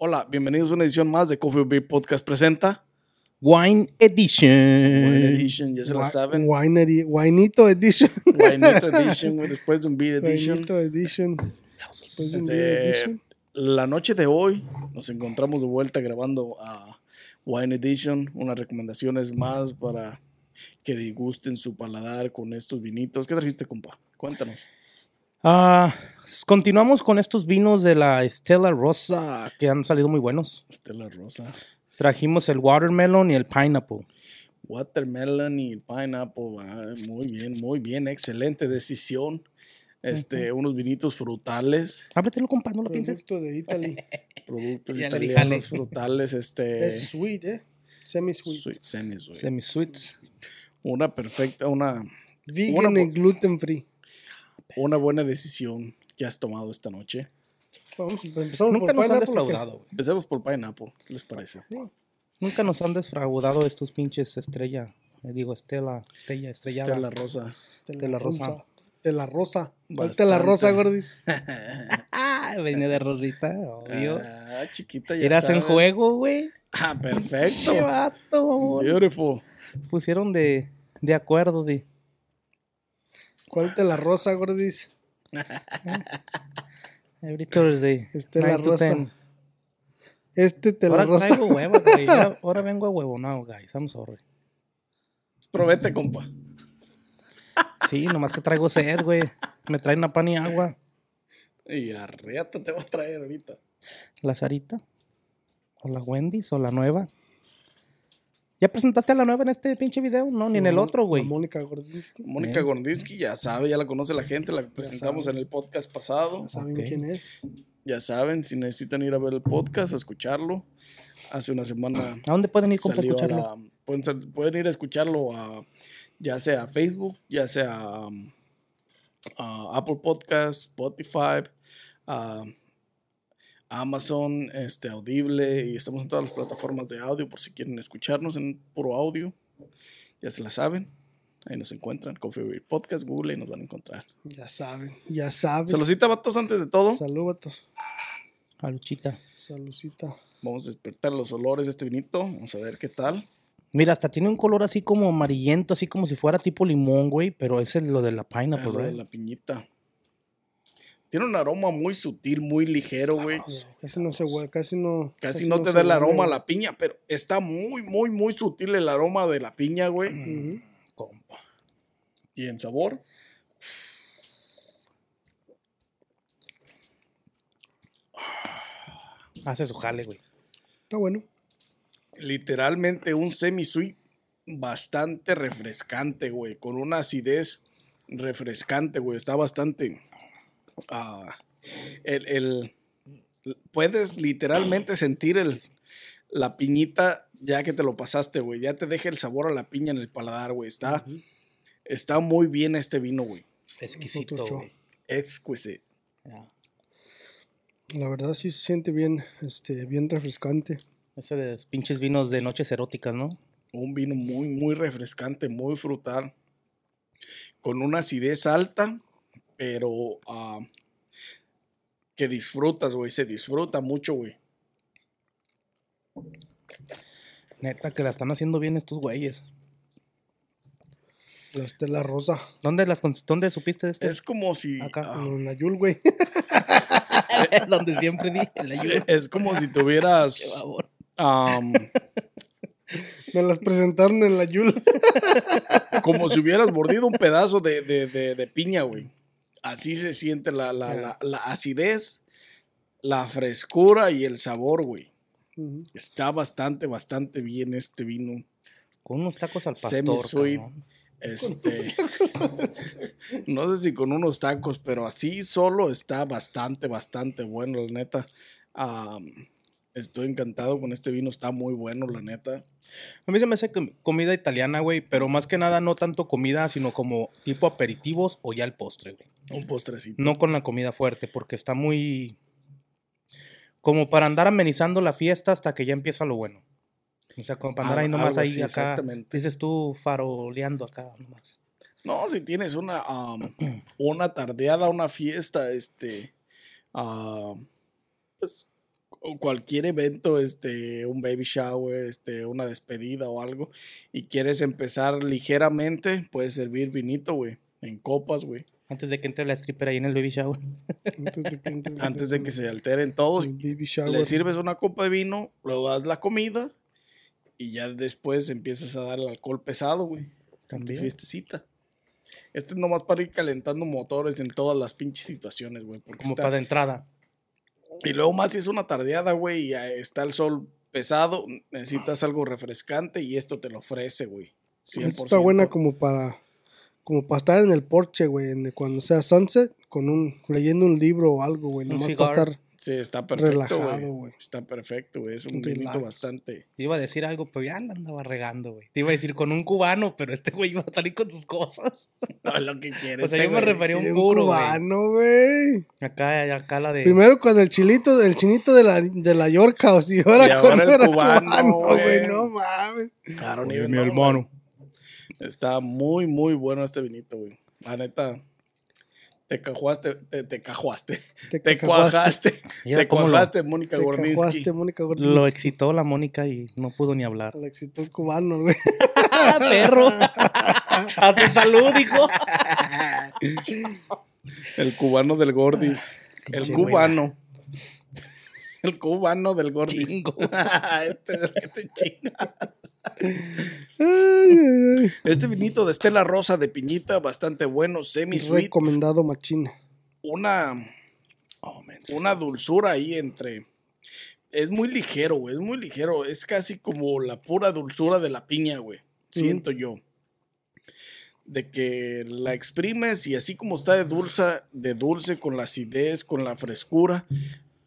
Hola, bienvenidos a una edición más de Coffee Beer Podcast presenta Wine Edition. Wine Edition, ya se la saben. Winery, Winito Edition. Winito Edition, güey, después de un Beer Edition. Winito Edition. Después de un Este, Beer Edition. la noche de hoy nos encontramos de vuelta grabando a Wine Edition, unas recomendaciones más para que disgusten su paladar con estos vinitos. ¿Qué trajiste, compa? Cuéntanos. Ah, continuamos con estos vinos de la Estela Rosa que han salido muy buenos. Estela Rosa. Trajimos el watermelon y el pineapple. Watermelon y pineapple. ah, muy bien, muy bien. Excelente decisión. Este, unos vinitos frutales. Ábretelo, compa, no lo pienses. Producto de Italy. Productos italianos frutales. Este. Es sweet, ¿eh? Semi-sweet. Sweet, semi-sweet. Semi-sweets. Una perfecta, una, Vegan Una- y gluten free. Una buena decisión que has tomado esta noche. Vamos, empezamos Nunca por nos han pineapple, ¿o qué? defraudado. güey. Empecemos por Pineapple, ¿qué les parece? Nunca nos han defraudado estos pinches estrella. eh, digo, Estela, Estella, estrellada. Estela Rosa. De la rosa. De la rosa. ¿Cuál Bastante. de la rosa, Gordis? Ah, venía de Rosita, obvio. Ah, chiquita, ya Eras en juego, güey. Ah, perfecto. vato. Beautiful. Pusieron de, de acuerdo, de. ¿Cuál de la rosa, Gordis? Every Thursday. Estela 9 to Rosa. 10. Este la Ahora rosa. traigo huevo, güey. Ahora, ahora vengo a huevo now, guys. I'm sorry. Probete, compa. Sí, nomás que traigo sed, güey. Me traen una pan y agua. Y arriata te voy a traer ahorita. La Sarita. O la Wendy's o la nueva. ¿Ya presentaste a la nueva en este pinche video? No, ni en el otro, güey. Mónica Gordis. Mónica Gordinsky ya sabe, ya la conoce la gente, la presentamos en el podcast pasado. Ya saben quién es. Ya saben, si necesitan ir a ver el podcast o escucharlo. Hace una semana ¿A dónde pueden ir a escucharlo? la- pueden ir a escucharlo a, ya sea a Facebook, ya sea um, a Apple Podcast, Spotify, a Amazon, este, Audible, y estamos en todas las plataformas de audio por si quieren escucharnos en puro audio. Ya se la saben. Ahí nos encuentran. Coffee Podcast, Google, y nos van a encontrar. Ya saben. Ya saben. Saludcita, vatos, antes de todo. Salud, vatos. A Luchita. Saludcita. Vamos a despertar los olores de este vinito. Vamos a ver qué tal. Mira, hasta tiene un color así como amarillento, así como si fuera tipo limón, güey. Pero ese es lo de la Ah, pineapple, lo de la piñita. Tiene un aroma muy sutil, muy ligero, güey. Casi no se huele, casi no. Casi no te da el aroma a la piña, pero está muy, muy, muy sutil el aroma de la piña, güey. Compa. Y en sabor, Hace su jale, güey. Está bueno. literalmente un semi-sweet bastante refrescante, güey. Con una acidez refrescante, güey. Está bastante... ah, el, el- puedes literalmente sentir el, la piñita ya que te lo pasaste, güey. Ya te deja el sabor a la piña en el paladar, güey. Está, está muy bien este vino, güey. Exquisito, güey. Exquisite. Ya. La verdad sí se siente bien, este, bien refrescante. Ese de los pinches vinos de noches eróticas, ¿no? Un vino muy, muy refrescante, muy frutal. Con una acidez alta, pero ah, que disfrutas, güey. Se disfruta mucho, güey. Neta, que la están haciendo bien estos güeyes. La Estela Rosa. ¿Dónde, las, ¿Dónde supiste de este? Es como si. Acá. ah, En la Yul, güey. Donde siempre dije, la ayuda. es como si tuvieras. am, Me las presentaron en la Yul. como si hubieras mordido un pedazo de, de- de- de piña, güey. Así se siente la, la- la- la acidez, la frescura y el sabor, güey. Está bastante, bastante bien este vino. Con unos tacos al pastor. Este. no sé si con unos tacos, pero así solo está bastante, bastante bueno, la neta. Estoy encantado con este vino, está muy bueno, la neta. A mí se me hace com- comida italiana, güey, pero más que nada no tanto comida, sino como tipo aperitivos o ya el postre, güey. Un postrecito. No con la comida fuerte, porque está muy... Como para andar amenizando la fiesta hasta que ya empieza lo bueno. O sea, como para andar ahí nomás ahí así, acá. exactamente. Dices tú faroleando acá nomás. No, si tienes una, am, una tardeada, una fiesta, este, pues cualquier evento, este, un baby shower, este, una despedida o algo, y quieres empezar ligeramente, puedes servir vinito, güey, en copas, güey, Antes de que entre la stripper ahí en el baby shower. Antes de que, entre- antes de que se alteren todos. baby Le shower. sirves una copa de vino, luego das la comida, y ya después empiezas a dar el alcohol pesado, güey. También. fiestecita. Este es nomás para ir calentando motores en todas las pinches situaciones, güey. Como está- para de entrada. Y luego más si es una tardeada, güey, y está el sol pesado, necesitas algo refrescante y esto te lo ofrece, güey. Esta 100%. está buena como para como para estar en el porche, güey, en- cuando sea sunset, con un leyendo un libro o algo, güey, nomás cigar. para estar Sí, está perfecto, relajado, güey. Está perfecto, güey. Es un vinito bastante... Iba a decir algo, pero ya la andaba regando, güey. Te iba a decir con un cubano, pero este güey iba a salir con sus cosas. No es lo que quieres. O sea, yo me refería a un un cubano, güey. Acá, acá la de... Primero con el chilito, el chinito de la, de la York House y ahora, Y ahora con el cubano, güey. No mames. I don't Oye, mi hermano. Está muy, muy bueno este vinito, güey. La neta, te cajuaste, te, te cajuaste. Te, cuajaste. Te lo- cuajaste, Mónica Te Gordinsky. cajuaste, Mónica Gordinsky. Lo excitó la Mónica y no pudo ni hablar. Le excitó el cubano, güey. perro! ¡A tu salud, hijo! El cubano del Gordis. El cubano. El cubano del Gordis. Chingo. este es el que te. Este vinito de Estela Rosa de piñita, bastante bueno, semi-sweet. Recomendado machina. Una, Oh, man. una dulzura ahí entre. Es muy ligero, güey. Es muy ligero. Es casi como la pura dulzura de la piña, güey. Siento yo. De que la exprimes y así como está de dulce, de dulce con la acidez, con la frescura.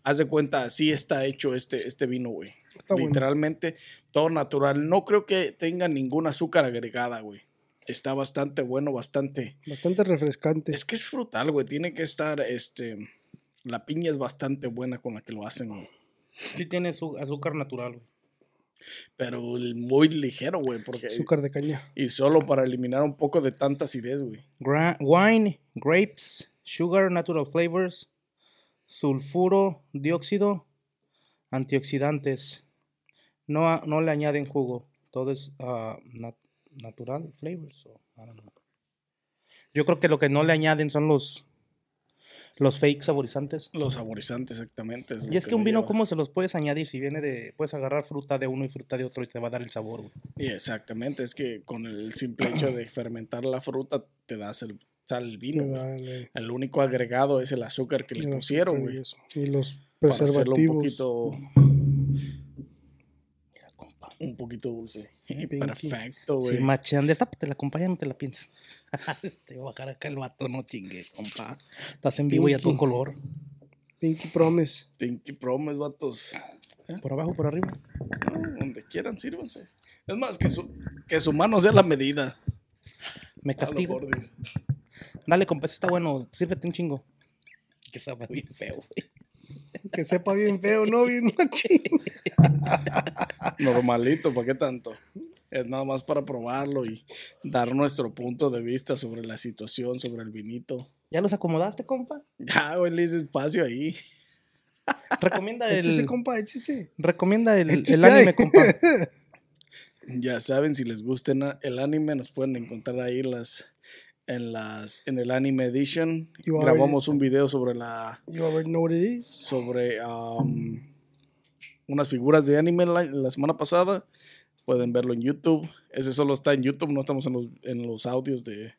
Haz de cuenta, así está hecho este, este vino, güey. Está bueno. Literalmente todo natural. No creo que tenga ningún azúcar agregada, güey. Está bastante bueno, bastante. Bastante refrescante. Es que es frutal, güey. Tiene que estar, este. La piña es bastante buena con la que lo hacen, güey. Sí tiene su azúcar natural, güey. Pero muy ligero, güey. Porque. Azúcar de caña. Y solo para eliminar un poco de tanta acidez, güey. Gra- wine, grapes, sugar, natural flavors, sulfuro, dióxido, antioxidantes. No, no le añaden jugo. Todo es nat- natural flavors. o- I don't know. Yo creo que lo que no le añaden son los, los fake saborizantes. Los saborizantes, exactamente. Y es que un vino, ¿cómo se los puedes añadir? Si viene de. Puedes agarrar fruta de uno y fruta de otro y te va a dar el sabor, güey. Y exactamente. Es que con el simple hecho de fermentar la fruta, te das el, sale el vino. El- único agregado es el azúcar que le pusieron, güey. Y los Para hacerlo un preservativos. poquito, Mira, compa. un poquito dulce. Pinky. Perfecto, Sí, güey. machean. Destápate la compañía, no te la pienses. Te va a bajar acá el vato, no chingues, compa. Estás en vivo y a tu color. Pinky Promise. Pinky Promise, vatos. Por abajo, por arriba. No, donde quieran, sírvanse. Es más, que su, que su mano sea la medida. Me castigo. Dale, compa, está bueno. Sírvete un chingo. Que sabe bien feo, güey. Que sepa bien feo, ¿no? Bien machín. Normalito, ¿para qué tanto? Es nada más para probarlo y dar nuestro punto de vista sobre la situación, sobre el vinito. ¿Ya los acomodaste, compa? Ya, güey, le hice espacio ahí. Recomienda Échese, el. compa, échese. Recomienda el, el Échese anime, ahí. compa. Ya saben, si les gusta el anime, nos pueden encontrar ahí las, en las en el Anime Edition. You already- Grabamos un video sobre la You already know what it is. sobre um, unas figuras de anime la, la semana pasada. Pueden verlo en YouTube. Ese solo está en YouTube, no estamos en los, en los audios de,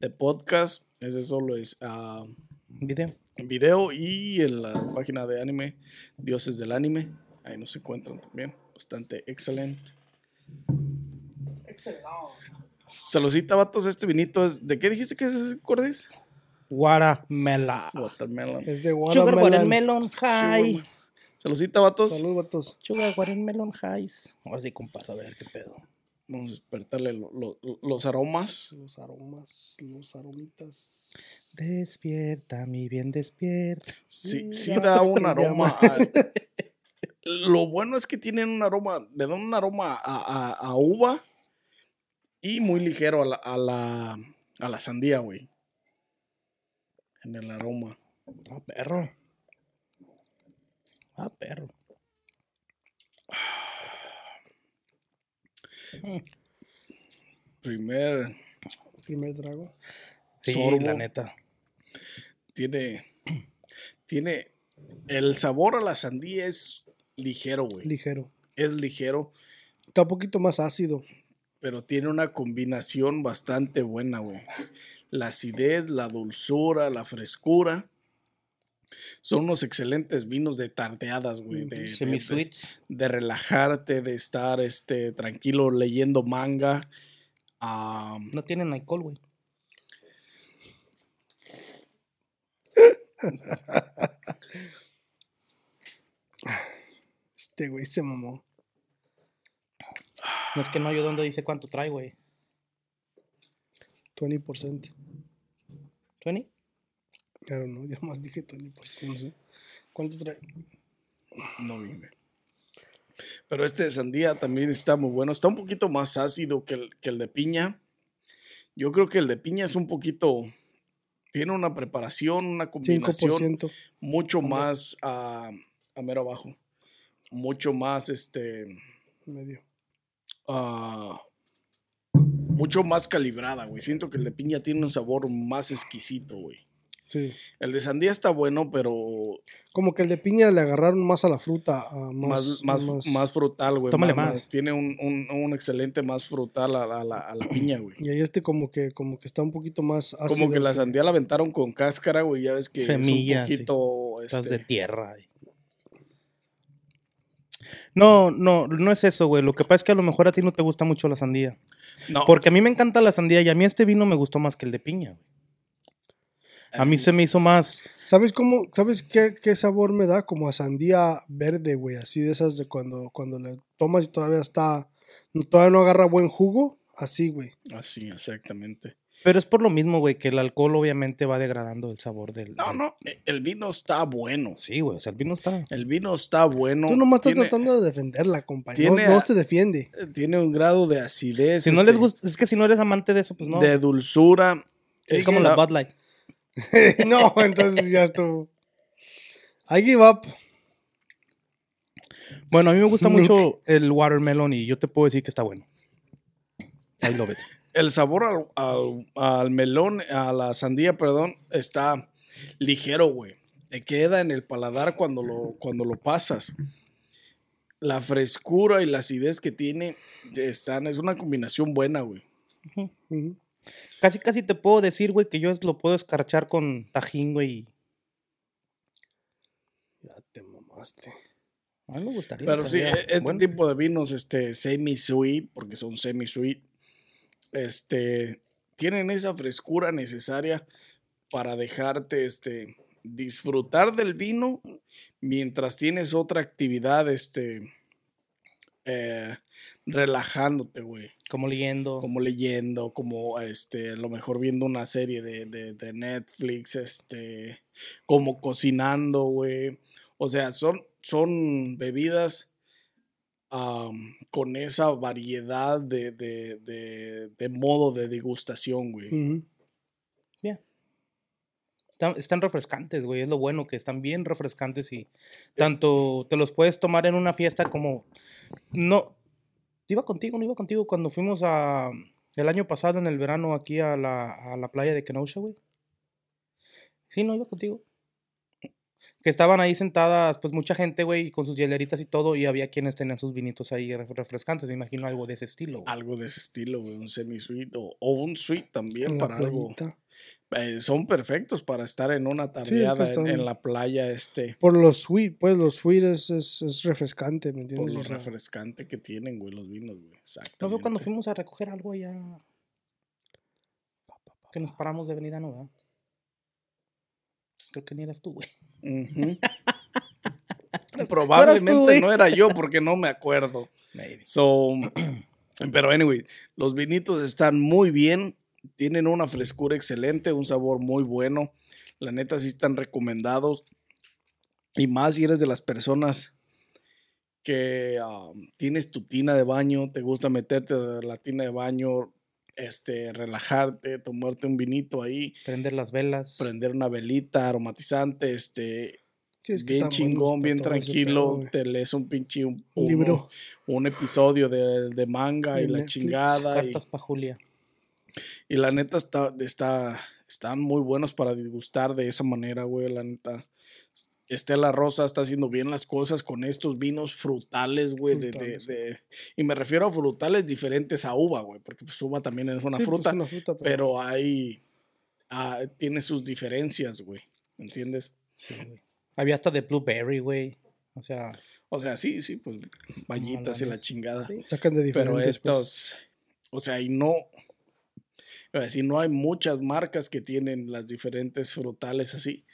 de podcast. Ese solo es ah, Video. en video y en la página de anime, Dioses del Anime. Ahí nos encuentran también. Bastante excelente. Saludcita, vatos. Este vinito es. ¿De qué dijiste que es, Cordis? Watermelon. Watermelon. Es de Sugar watermelon. high. Saludcita, vatos. Salud, vatos. Sugar Watermelon Highs. Ahora sí, compas, a ver qué pedo. Vamos a despertarle lo- lo- los aromas. Los aromas, los aromitas. Despierta, mi bien despierta. Sí, sí da un aroma. a- lo bueno es que tienen un aroma, le dan un aroma a, a- a uva y muy ligero a la, a la, a la sandía, güey. En el aroma. Ah, perro. Ah, perro. Primer Primer trago. Sí, Sorbo. la neta. tiene, tiene, el sabor a la sandía es ligero, güey. Ligero. Es ligero, Está un poquito más ácido. Pero tiene una combinación bastante buena, güey. La acidez, la dulzura, la frescura. Son unos excelentes vinos de tardeadas, güey. De, de- relajarte, de estar este, tranquilo leyendo manga. No tienen alcohol, güey. Este güey se mamó. No es que no hay donde dice cuánto trae, güey. 20%. ¿20? Claro, no, ya más dije 20%, no sé. ¿Cuánto trae? no güey. Pero este de sandía también está muy bueno. Está un poquito más ácido que el, que el de piña. Yo creo que el de piña es un poquito. Tiene una preparación, una combinación 5%. mucho más a, a mero abajo. Mucho más este. Medio. Ah, mucho más calibrada, güey. Siento que el de piña tiene un sabor más exquisito, güey. Sí. El de sandía está bueno, pero Como que el de piña le agarraron más a la fruta. a más, más, más, más, frutal, güey. Tómale más. Tiene un, un, un excelente más frutal a, la- a la, a la piña, güey. Y ahí este como que, como que está un poquito más ácido. Como que la sandía la aventaron con cáscara, güey. Ya ves que Semilla, es sí. un poquito. Estás este, de tierra. güey. No, no, no es eso, güey. Lo que pasa es que a lo mejor a ti no te gusta mucho la sandía. no, Porque a mí me encanta la sandía y a mí este vino me gustó más que el de piña, güey. A mí se me hizo más. ¿Sabes cómo? ¿Sabes qué, qué sabor me da? Como a sandía verde, güey. Así de esas de cuando, cuando le tomas y todavía está. Todavía no agarra buen jugo. Así, güey. Así, exactamente. Pero es por lo mismo, güey, que el alcohol obviamente va degradando el sabor del. No, del- no. El vino está bueno. Sí, güey. O sea, el vino está. El vino está bueno. Tú nomás estás tiene, tratando de defenderla, compañero. tiene No, no se defiende. Tiene un grado de acidez. Si no les este, gusta, es que si no eres amante de eso, pues no. De dulzura. es como Está- la Bud Light. no, entonces ya estuvo. I give up. Bueno, a mí me gusta mucho el watermelon y yo te puedo decir que está bueno. I love it. El sabor al, al- al melón, a la sandía, perdón, está ligero, güey. Te queda en el paladar cuando lo, cuando lo pasas. La frescura y la acidez que tiene están, es una combinación buena, güey. Casi, casi te puedo decir, güey, que yo lo puedo escarchar con tajín, güey. y Ya te mamaste. A mí me gustaría. Pero sí, e- este bueno. tipo de vinos, este, semi-sweet, porque son semi-sweet, este, tienen esa frescura necesaria para dejarte, este, disfrutar del vino mientras tienes otra actividad, este, eh, relajándote, güey. Como leyendo. Como leyendo, como, este, a lo mejor viendo una serie de, de, de Netflix, este, como cocinando, güey. O sea, son, son bebidas con esa variedad de, de, de, de modo de degustación, güey. Están, están refrescantes, güey. Es lo bueno, que están bien refrescantes y tanto te los puedes tomar en una fiesta como. No. Iba contigo, no iba contigo cuando fuimos a. El año pasado, en el verano, aquí a la, a la playa de Kenosha, güey. Sí, no iba contigo. Que estaban ahí sentadas, pues mucha gente, güey, con sus hieleritas y todo, y había quienes tenían sus vinitos ahí ref- refrescantes. Me imagino algo de ese estilo. güey. Algo de ese estilo, güey. Un semi-sweet o, o un sweet también En para algo. Eh, son perfectos para estar en una es que tardeada en- la playa, este, Por los sweet, pues los sweet es, es, es refrescante, ¿me entiendes? por lo refrescante que tienen, güey, los vinos, güey. ¿No fue cuando fuimos a recoger algo allá? Que nos paramos de Avenida Nueva. Creo que ni eras tú, güey. Probablemente no era yo porque no me acuerdo. Maybe. So, pero anyway, los vinitos están muy bien, tienen una frescura excelente, un sabor muy bueno. La neta sí están recomendados. Y más si eres de las personas que um, tienes tu tina de baño, te gusta meterte a la tina de baño, este, relajarte, tomarte un vinito ahí, Prender las velas. prender una velita aromatizante, este, Sí, es que bien chingón, bien tranquilo, pedo, te lees un pinche un, Un libro. un episodio de, de manga y la Netflix. chingada. Y, Cartas para Julia. y la neta está, está, están muy buenos para disgustar de esa manera, güey, la neta. Estela Rosa está haciendo bien las cosas con estos vinos frutales, güey, de, de- de- y me refiero a frutales diferentes a uva, güey, porque pues uva también es una Sí, pues, fruta, una fruta, pero hay, ah, tiene sus diferencias, güey, ¿entiendes? Sí, güey. Había hasta de Blueberry, güey. O sea, O sea, sí, sí, pues vallitas y la chingada. sí. sacan de Pero diferentes. pues. estos, o sea, y no, iba a decir, no hay muchas marcas que tienen las diferentes frutales así.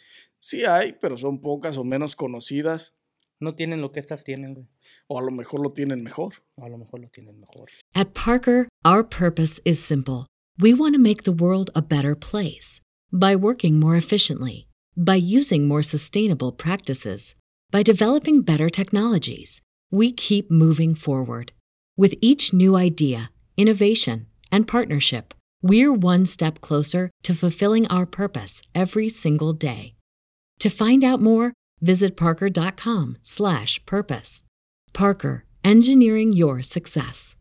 Sí hay, pero son pocas o menos conocidas, No tienen lo que estas tienen, güey. o a lo mejor lo tienen mejor. O a lo mejor lo tienen mejor. At Parker, our purpose is simple. We want to make the world a better place by working more efficiently, by using more sustainable practices, by developing better technologies. We keep moving forward. With each new idea, innovation, and partnership, we're one step closer to fulfilling our purpose every single day. To find out more, visit parker.com/purpose. Parker, engineering your success.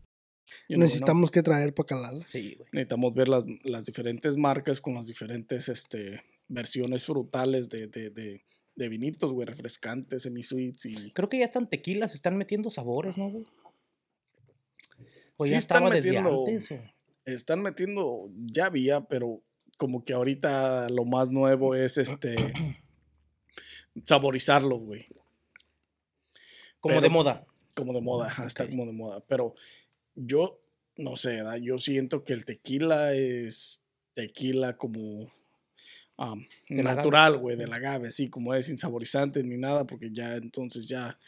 Necesitamos que traer para calarlas. Sí, güey. Necesitamos ver las, las diferentes marcas con las diferentes este, versiones frutales de, de, de, de vinitos, güey, refrescantes, semi-sweets y... Creo que ya están tequilas, están metiendo sabores, ¿no, güey? O Sí ya están desde metiendo- antes. están metiendo, ya había, pero como que ahorita lo más nuevo es este saborizarlos, güey. Como Pero- de moda. Como de moda, ajá, está Ok. como de moda. Pero yo, no sé, ¿verdad? yo siento que el tequila es tequila como natural, güey, del agave, así como es sin saborizantes ni nada, porque ya entonces ya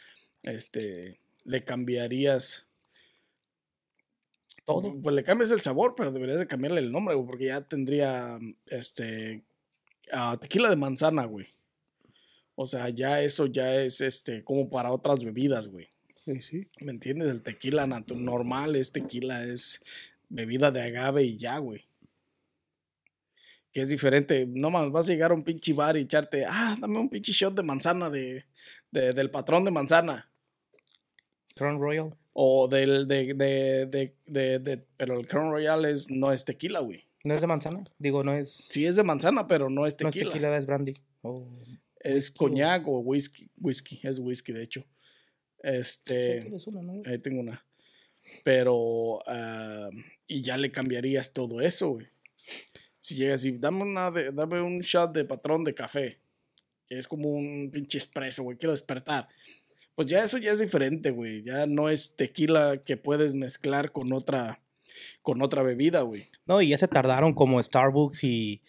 este, le cambiarías Todo. Pues le cambias el sabor, pero deberías de cambiarle el nombre, güey, porque ya tendría este ah, tequila de manzana, güey. O sea, ya eso ya es este como para otras bebidas, güey. Sí, sí. ¿Me entiendes? El tequila normal es tequila, es bebida de agave y ya, güey. Que es diferente. No más, vas a llegar a un pinche bar y echarte, ah, dame un pinche shot de manzana de, de- del patrón de manzana. Crown Royal. O del, de, de, de, de, de- pero el Crown Royal es, no es tequila, güey. ¿No es de manzana? Digo, no es. Sí es de manzana, pero no es no es tequila. tequila, es brandy. Oh. Es coñac o whisky. Whisky, es whisky, de hecho. Este, tienes una, ¿no? ahí tengo una. Pero, ah, y ya le cambiarías todo eso, güey. Si llegas y dame, una de- dame un shot de patrón de café, que es como un pinche espresso, güey, quiero despertar. Pues ya eso ya es diferente, güey. Ya no es tequila que puedes mezclar con otra, con otra bebida, güey. No, y ya se tardaron como Starbucks y,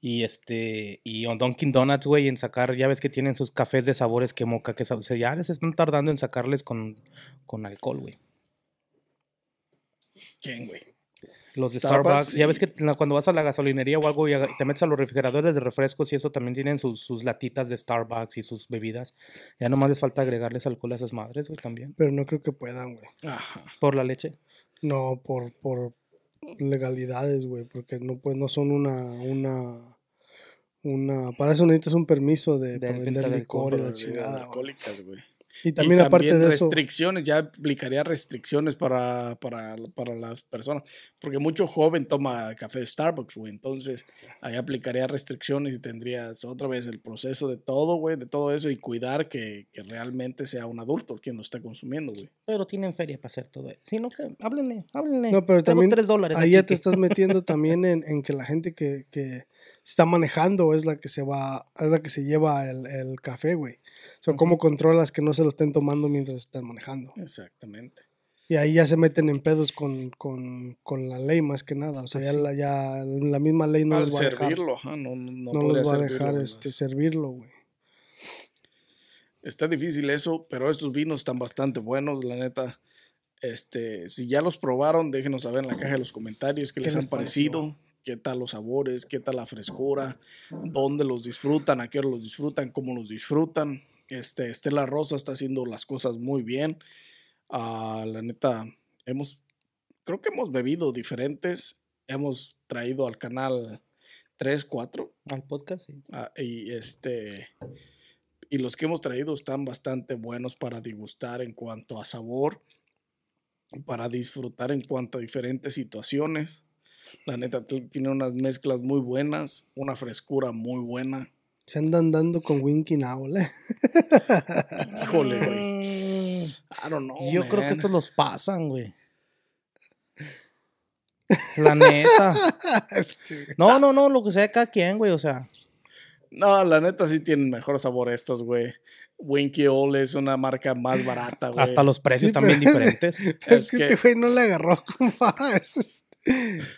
y este y on Dunkin' Donuts, güey, en sacar, ya ves que tienen sus cafés de sabores que moca, que o sea, ya les están tardando en sacarles con, con alcohol, güey. ¿Quién, güey? Los de Starbucks, Starbucks, ya ves que cuando vas a la gasolinería o algo y te metes a los refrigeradores de refrescos y eso también tienen sus, sus latitas de Starbucks y sus bebidas. Ya nomás les falta agregarles alcohol a esas madres, güey, también. Pero no creo que puedan, güey. Ajá. Por la leche. No, por, por legalidades, güey, porque no, pues, no son una, una, una, para eso necesitas un permiso de, De para vender de licor y la chingada, alcohólicas, güey. Y también y aparte también de eso, restricciones, ya aplicaría restricciones para, para, para las personas. Porque mucho joven toma café de Starbucks, güey. Entonces, ahí aplicaría restricciones y tendrías otra vez el proceso de todo, güey, de todo eso y cuidar que, que realmente sea un adulto quien lo está consumiendo, güey. Pero tienen feria para hacer todo eso. Si no, que háblenle, háblenle. No, pero Tengo también ahí aquí ya te que- estás metiendo también en, en que la gente que, que está manejando es la que se va, es la que se lleva el, el café, güey. O sea, ¿cómo controlas que no se lo estén tomando mientras están manejando? Exactamente. Y ahí ya se meten en pedos con, con, con la ley más que nada. O sea, ya, la, ya la misma ley no Al les va a dejar, servirlo, ajá, no, no, no les va a servirlo dejar en este, servirlo, güey. Está difícil eso, pero estos vinos están bastante buenos, la neta. Este, si ya los probaron, déjenos saber en la caja de los comentarios qué, ¿Qué les les han parecido, qué tal los sabores, qué tal la frescura, dónde los disfrutan, a qué los disfrutan, cómo los disfrutan. Este, Estela Rosa está haciendo las cosas muy bien. Ah, la neta, hemos, creo que hemos bebido diferentes. Hemos traído al canal 3, 4. Al podcast, sí. Ah, y este y los que hemos traído están bastante buenos para degustar en cuanto a sabor, para disfrutar en cuanto a diferentes situaciones. La neta tiene unas mezclas muy buenas, una frescura muy buena. Se andan dando con Winky Now, ¿eh? Híjole, güey. Mm, I don't know. Yo creo que estos los pasan, güey. La neta. No, no, no, lo que sea de cada quien, güey. O sea, No, la neta sí tienen mejor sabor estos, güey. Winky Ole es una marca más barata, güey. hasta los precios Sí, también diferentes. Es, Es que, que- este güey no le agarró, compa. Es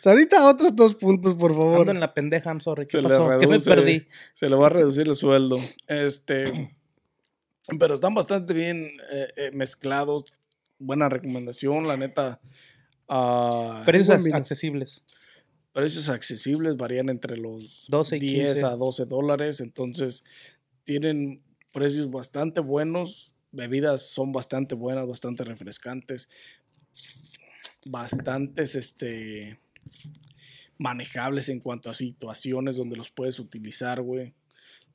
Ahorita otros dos puntos, por favor. Ando en la pendeja, I'm sorry. ¿Qué Se le pasó? ¿Qué me reduce. perdí? Se le va a reducir el sueldo. Este. Pero están bastante bien eh, eh, mezclados. Buena recomendación, la neta. ah, Precios ac- accesibles. precios accesibles varían entre los 12 y 10 15. a 12 dólares. Entonces, tienen precios bastante buenos. Bebidas son bastante buenas, bastante refrescantes. Bastantes, este. Manejables en cuanto a situaciones donde los puedes utilizar, güey.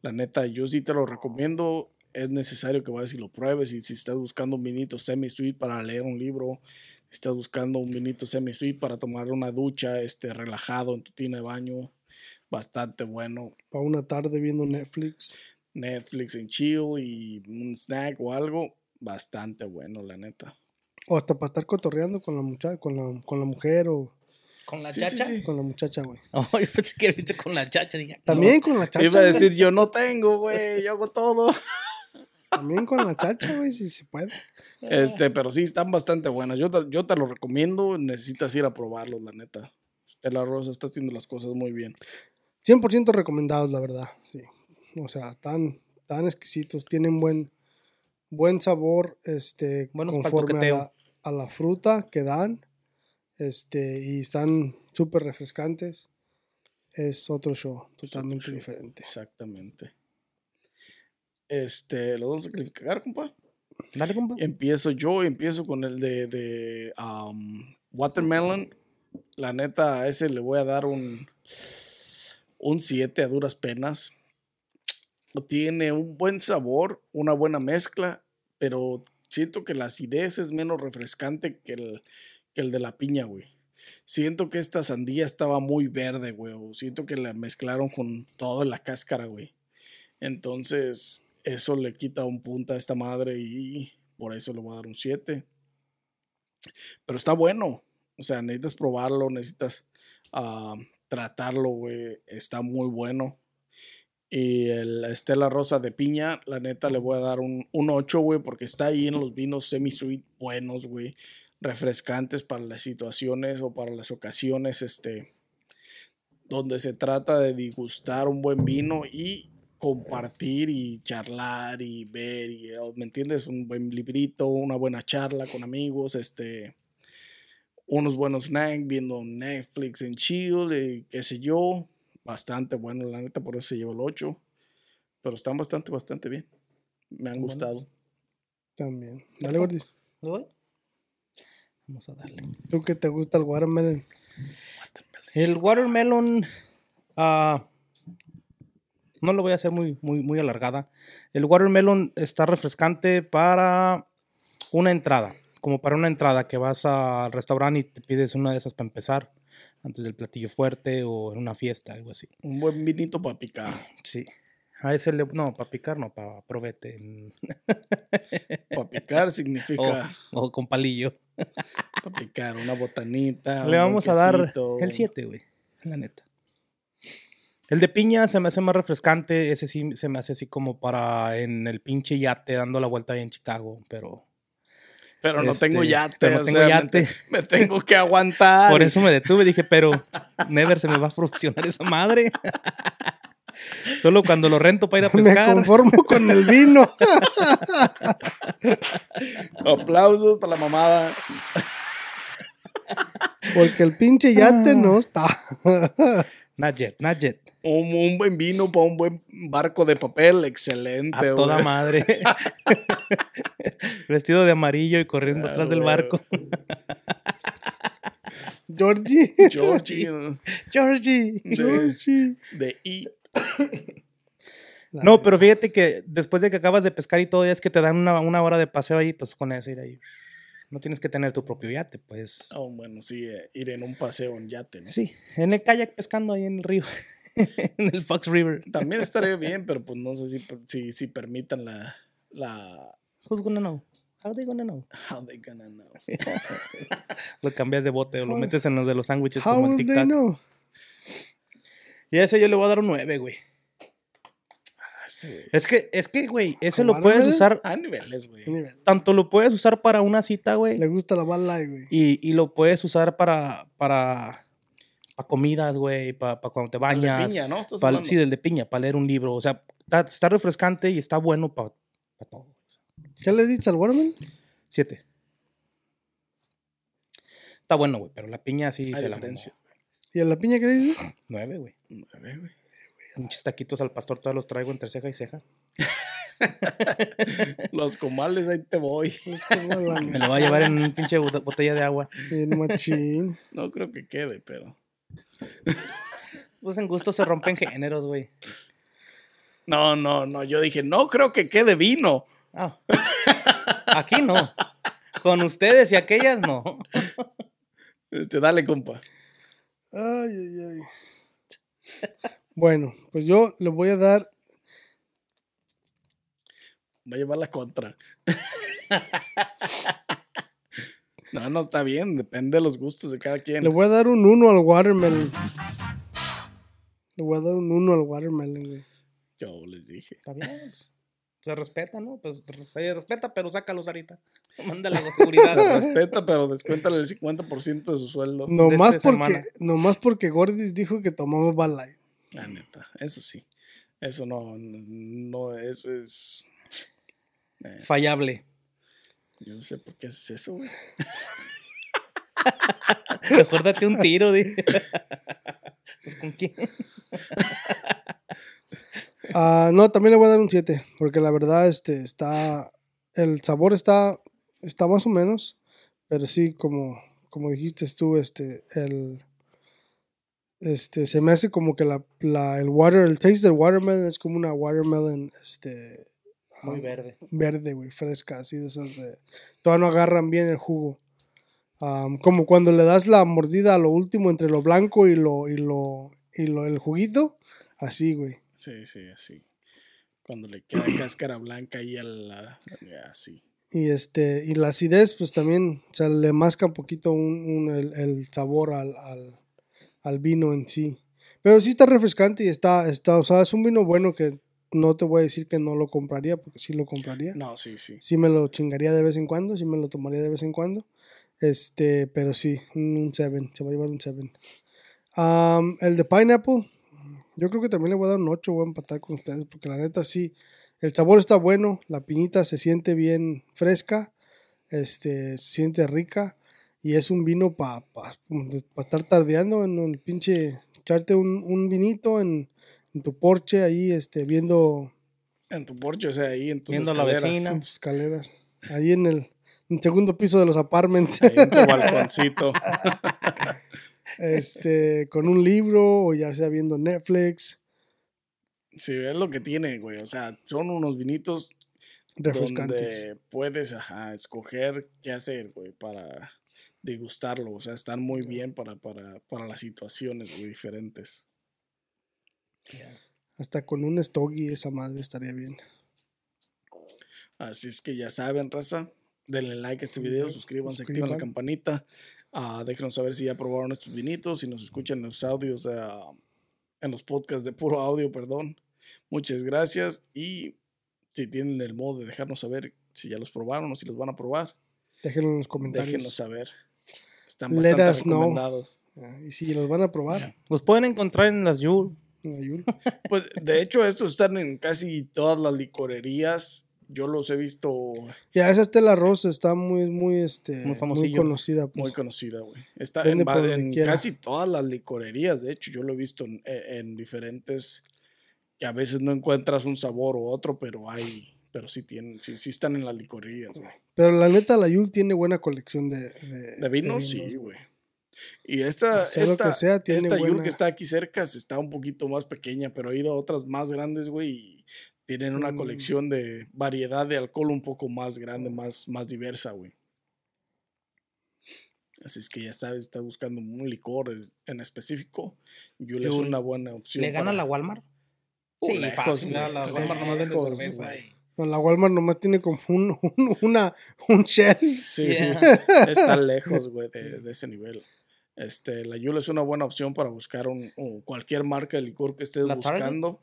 La neta, yo sí te lo recomiendo. Es necesario que vayas y lo pruebes. Y si estás buscando un vinito semi-sweet para leer un libro, si estás buscando un vinito semi-sweet para tomar una ducha este, relajado en tu tina de baño, bastante bueno. Para una tarde viendo Netflix. Netflix en chill y un snack o algo, bastante bueno, la neta. O hasta para estar cotorreando con la muchacha, con la, con la mujer o ¿Con la Sí, chacha? sí. con la muchacha, güey. Oh, yo pensé que dicho con la chacha. Dije, También con la chacha. Iba a decir, yo no tengo, güey, yo hago todo. También con la chacha, güey, si se puede. Este, pero sí, están bastante buenas. Yo te, yo te lo recomiendo, necesitas ir a probarlos, la neta. Estela Rosa está haciendo las cosas muy bien. 100% recomendados, la verdad. Sí. O sea, tan, tan exquisitos. Tienen buen, buen sabor este, Buenos conforme a la, a la fruta que dan. Este, y están súper refrescantes. Es otro show, totalmente show. diferente. Exactamente. Este, ¿lo vamos a calificar, compa? Dale, compa. Empiezo yo, empiezo con el de, de um, Watermelon. La neta, a ese le voy a dar un un 7 a duras penas. Tiene un buen sabor, una buena mezcla, pero siento que la acidez es menos refrescante que el, que el de la piña, güey. Siento que esta sandía estaba muy verde, güey. o Siento que la mezclaron con toda la cáscara, güey. Entonces, eso le quita un punto a esta madre y por eso le voy a dar un 7. Pero está bueno. O sea, necesitas probarlo, necesitas ah, tratarlo, güey. Está muy bueno. Y el Estela Rosa de piña, la neta le voy a dar un, un 8, güey, porque está ahí en los vinos semi-sweet buenos, güey. Refrescantes para las situaciones o para las ocasiones, este, donde se trata de degustar un buen vino y compartir y charlar y ver, y, eh, ¿me entiendes? Un buen librito, una buena charla con amigos, este, unos buenos snacks, viendo Netflix en chill, y qué sé yo, bastante bueno, la neta, por eso se lleva el 8, pero están bastante, bastante bien, me han buenos. gustado. También. Dale, Gordis. ¿Lo? Vamos a darle. ¿Tú que te gusta el watermelon? El watermelon. ah, no lo voy a hacer muy, muy, muy alargada. El watermelon está refrescante para una entrada. Como para una entrada que vas al restaurante y te pides una de esas para empezar. Antes del platillo fuerte o en una fiesta, algo así. Un buen vinito para picar. Sí. A ese le. No, para picar, no, para probete. Para picar significa o con palillo. para picar una botanita. Le un vamos a dar el 7, güey. La neta. El de piña se me hace más refrescante. Ese sí se me hace así como para en el pinche yate dando la vuelta ahí en Chicago. Pero Pero no Este, tengo yate. pero no o tengo sea, me yate. te- Me, tengo que aguantar. por eso me detuve. Dije, pero never se me va a funcionar esa madre. Solo cuando lo rento para ir a Me pescar. conformo con el vino. Aplausos para la mamada. Porque el pinche yate no está. Not yet, not yet. Un, un buen vino para un buen barco de papel. Excelente, A toda madre. Vestido de amarillo y corriendo Ah, atrás del barco. Georgie. Georgie. Georgie. Georgie. de I. La No, pero fíjate que después de que acabas de pescar y todo, ya es que te dan una, una hora de paseo ahí, pues con eso ir ahí. No tienes que tener tu propio yate, pues. Oh, bueno, sí, eh, ir en un paseo en yate, ¿no? Sí, en el kayak pescando ahí en el río, en el Fox River. También estaría bien, pero pues no sé si, si, si permitan la, la... Who's gonna know? How they gonna know? How they gonna know. Lo cambias de bote o lo How- metes en los de los sándwiches How como el will Tic they know? Y a ese yo le voy a dar un 9, güey. Ah, sí. Es que, es que, güey, ese ¿Con lo puedes usar, A niveles, güey. Tanto lo puedes usar para una cita, güey, Le gusta la Light, güey. y, y lo puedes usar para, para, para comidas, güey, para, cuando te El de bañas. piña, ¿no? Sí, del de piña, para leer un libro. O sea, está, está refrescante y está bueno para todo. ¿Qué le dices al watermelon? Siete. Está bueno, güey, pero la piña sí Hay se la diferencia. ¿Y a la piña qué le dices? mamó. Nueve, güey. Nueve, güey. Muchos taquitos al pastor, todos los traigo entre ceja y ceja. Los comales, ahí te voy. Me lo voy a llevar en un pinche bot- botella de agua. Bien machín. No creo que quede, pero... Pues en gusto se rompen géneros, güey. No, no, no. Yo dije, no creo que quede vino. Ah. Aquí no. Con ustedes y aquellas no. Este, dale, compa. Ay, ay, ay. Bueno, pues yo le voy a dar. Va a llevar la contra. no, no está bien. Depende de los gustos de cada quien. Le voy a dar un 1 al watermelon. Le voy a dar un 1 al watermelon, güey. Yo les dije. Está bien. pues, Se respeta, ¿no? Pues se respeta, pero sácalos ahorita. Mándale a la seguridad. Se respeta, pero descuéntale el 50% de su sueldo. Nomás esta porque, nomás porque Gordis dijo que tomaba Bud Light. La neta, eso sí. Eso no, no, eso es. eh, Fallable. yo no sé por qué haces eso, güey. Mejor date un tiro, di. Pues con quién. Ah, no, también le voy a dar un 7, porque la verdad este está el sabor está está más o menos, pero sí como como dijiste tú este el este se me hace como que la, la el water el taste del watermelon es como una watermelon este Muy ah, verde. verde, güey, fresca, así de esas de todavía no agarran bien el jugo. Am, como cuando le das la mordida a lo último entre lo blanco y lo y lo y lo el juguito, así, güey. Sí, sí, así. Cuando le queda cáscara blanca ahí a la. Así. Y este, y la acidez, pues también, o sea, le masca un poquito un, un- el, el sabor al, al, al vino en sí. Pero sí está refrescante y está, está, o sea, es un vino bueno que no te voy a decir que no lo compraría, porque sí lo compraría. No, sí, sí. Sí me lo chingaría de vez en cuando, sí me lo tomaría de vez en cuando. Este, pero sí, un 7, se va a llevar un 7. el de pineapple, yo creo que también le voy a dar un 8, voy a empatar con ustedes, porque la neta sí, el sabor está bueno, la piñita se siente bien fresca, este, se siente rica, y es un vino para estar tardeando en el pinche, echarte un, un vinito en, en tu porche ahí, este, viendo En tu porche, o sea, ahí en tus Viendo a la escaleras. vecina. en tus escaleras, ahí en el, en el segundo piso de los apartments. Ahí en tu balconcito. este, con un libro o ya sea viendo Netflix, Sí, es lo que tiene, güey. O sea, son unos vinitos refrescantes. donde puedes ajá, escoger qué hacer, güey, para degustarlo. O sea, están muy bien para, para, para las situaciones güey, diferentes. Hasta con un Stogie esa madre estaría bien. Así es que ya saben, raza. Denle like a este video, suscríbanse, activen la campanita. ah, déjenos saber si ya probaron estos vinitos, si nos escuchan en los audios, ah, en los podcasts de puro audio, perdón. Muchas gracias. Y si tienen el modo de dejarnos saber si ya los probaron o si los van a probar, Déjenlo en los comentarios. déjenos saber. Están Let bastante us know. recomendados. Ah, Y si los van a probar, Los pueden encontrar en las Yule. Pues de hecho, estos están en casi todas las licorerías. Yo los he visto Ya, esa Estela Rosa está muy, muy, este, Muy conocida. Pues. muy conocida, güey. Está en, casi todas las licorerías. De hecho, yo lo he visto en, en diferentes. Que a veces no encuentras un sabor u otro, pero hay. Pero sí tienen, sí, sí están en las licorerías, güey. Pero la neta, la Ayul tiene buena colección de, de, De vinos, sí, güey. Y esta, Sea lo esta, que sea, tiene esta Yul que está aquí cerca se está un poquito más pequeña, pero he ido a otras más grandes, güey, y tienen una Sí. colección de variedad de alcohol un poco más grande, más, más diversa, güey. Así es que ya sabes, estás buscando un licor en- específico. Yul es Yul. una buena opción. ¿Le gana para- la Walmart? Uh, sí, lejos, fácil. La, Walmart nomás vende cerveza. güey. La Walmart nomás tiene como un, un, una, un shelf. Sí, sí. Está lejos, güey, de, de ese nivel. Este, la Yule es una buena opción para buscar un, un- cualquier marca de licor que estés buscando.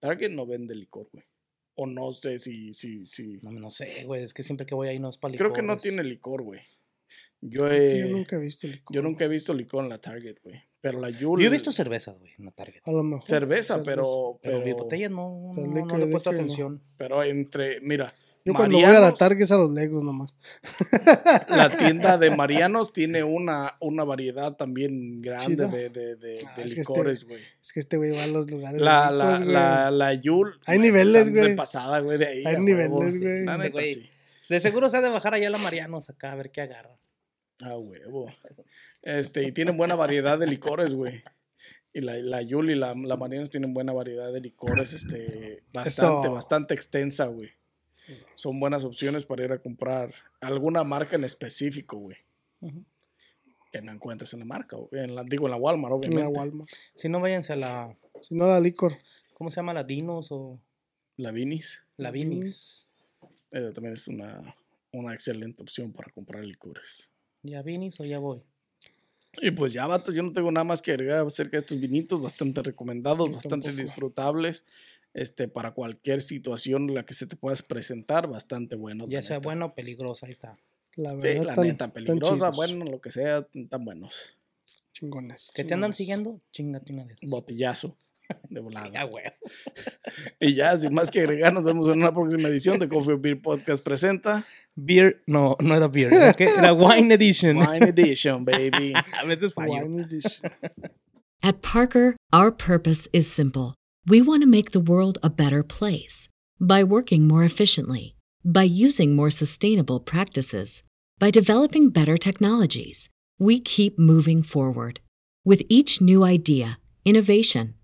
Target no vende licor, güey. O no sé si, si, si. No, no sé, güey. Es que siempre que voy ahí no es para Creo que no tiene licor, güey. Yo, he- yo nunca he visto licor. yo nunca he visto licor en la Target, güey. Pero la Yule. Yo he visto cervezas, güey, en la Target. A lo mejor. cerveza, pero. Pero, Pero, botellas no, no, no liquor, le he puesto liquor, no. atención. pero entre. Mira. Yo cuando voy a la Target es a los Legos nomás. La tienda de Marianos tiene una, una variedad también grande de, de, de, Ah, de es que este- licores, güey. Es que este güey va a los lugares. La, ricos, la, güey. la, la Yul. Hay güey, niveles, están De güey. pasada, güey, de ahí. Hay niveles, güey. Este güey. De seguro se ha de bajar allá a la Marianos acá a ver qué agarra. A huevo. Este, y tienen buena variedad de licores, güey. Y la, la Yul y la, la Marianos tienen buena variedad de licores, este, bastante, Eso. bastante extensa, güey. Son buenas opciones para ir a comprar alguna marca en específico, güey. Que no encuentres en la marca. En la, digo, en la Walmart, En obviamente. la Walmart. Si no, váyanse a la. Si no, la licor. ¿Cómo se llama? La Dinos o La Vinis. la Vinis. Esa también es una, una excelente opción para comprar licores. ¿Ya Vinis o ya voy? Y pues ya, vato, yo no tengo nada más que agregar acerca de estos vinitos, bastante recomendados, Yo bastante tampoco. disfrutables, este, para cualquier situación en la que se te puedas presentar, bastante bueno. Ya sea buena o peligrosa, ahí está. La Sí, verdad, la tan- neta, peligrosa, bueno, lo que sea, tan buenos. Chingones. ¿Que te andan siguiendo? Chingate una de esas. Botellazo de volada. Ya, güey. y ya, sin más que agregar, nos vemos en una próxima edición de Coffee Beer Podcast presenta Beer, no, no era beer. Era, que- era Wine Edition. Wine Edition, baby. A veces fallo. Wine edition. At Parker, our purpose is simple. We want to make the world a better place by working more efficiently, by using more sustainable practices, by developing better technologies. We keep moving forward. With each new idea, innovation,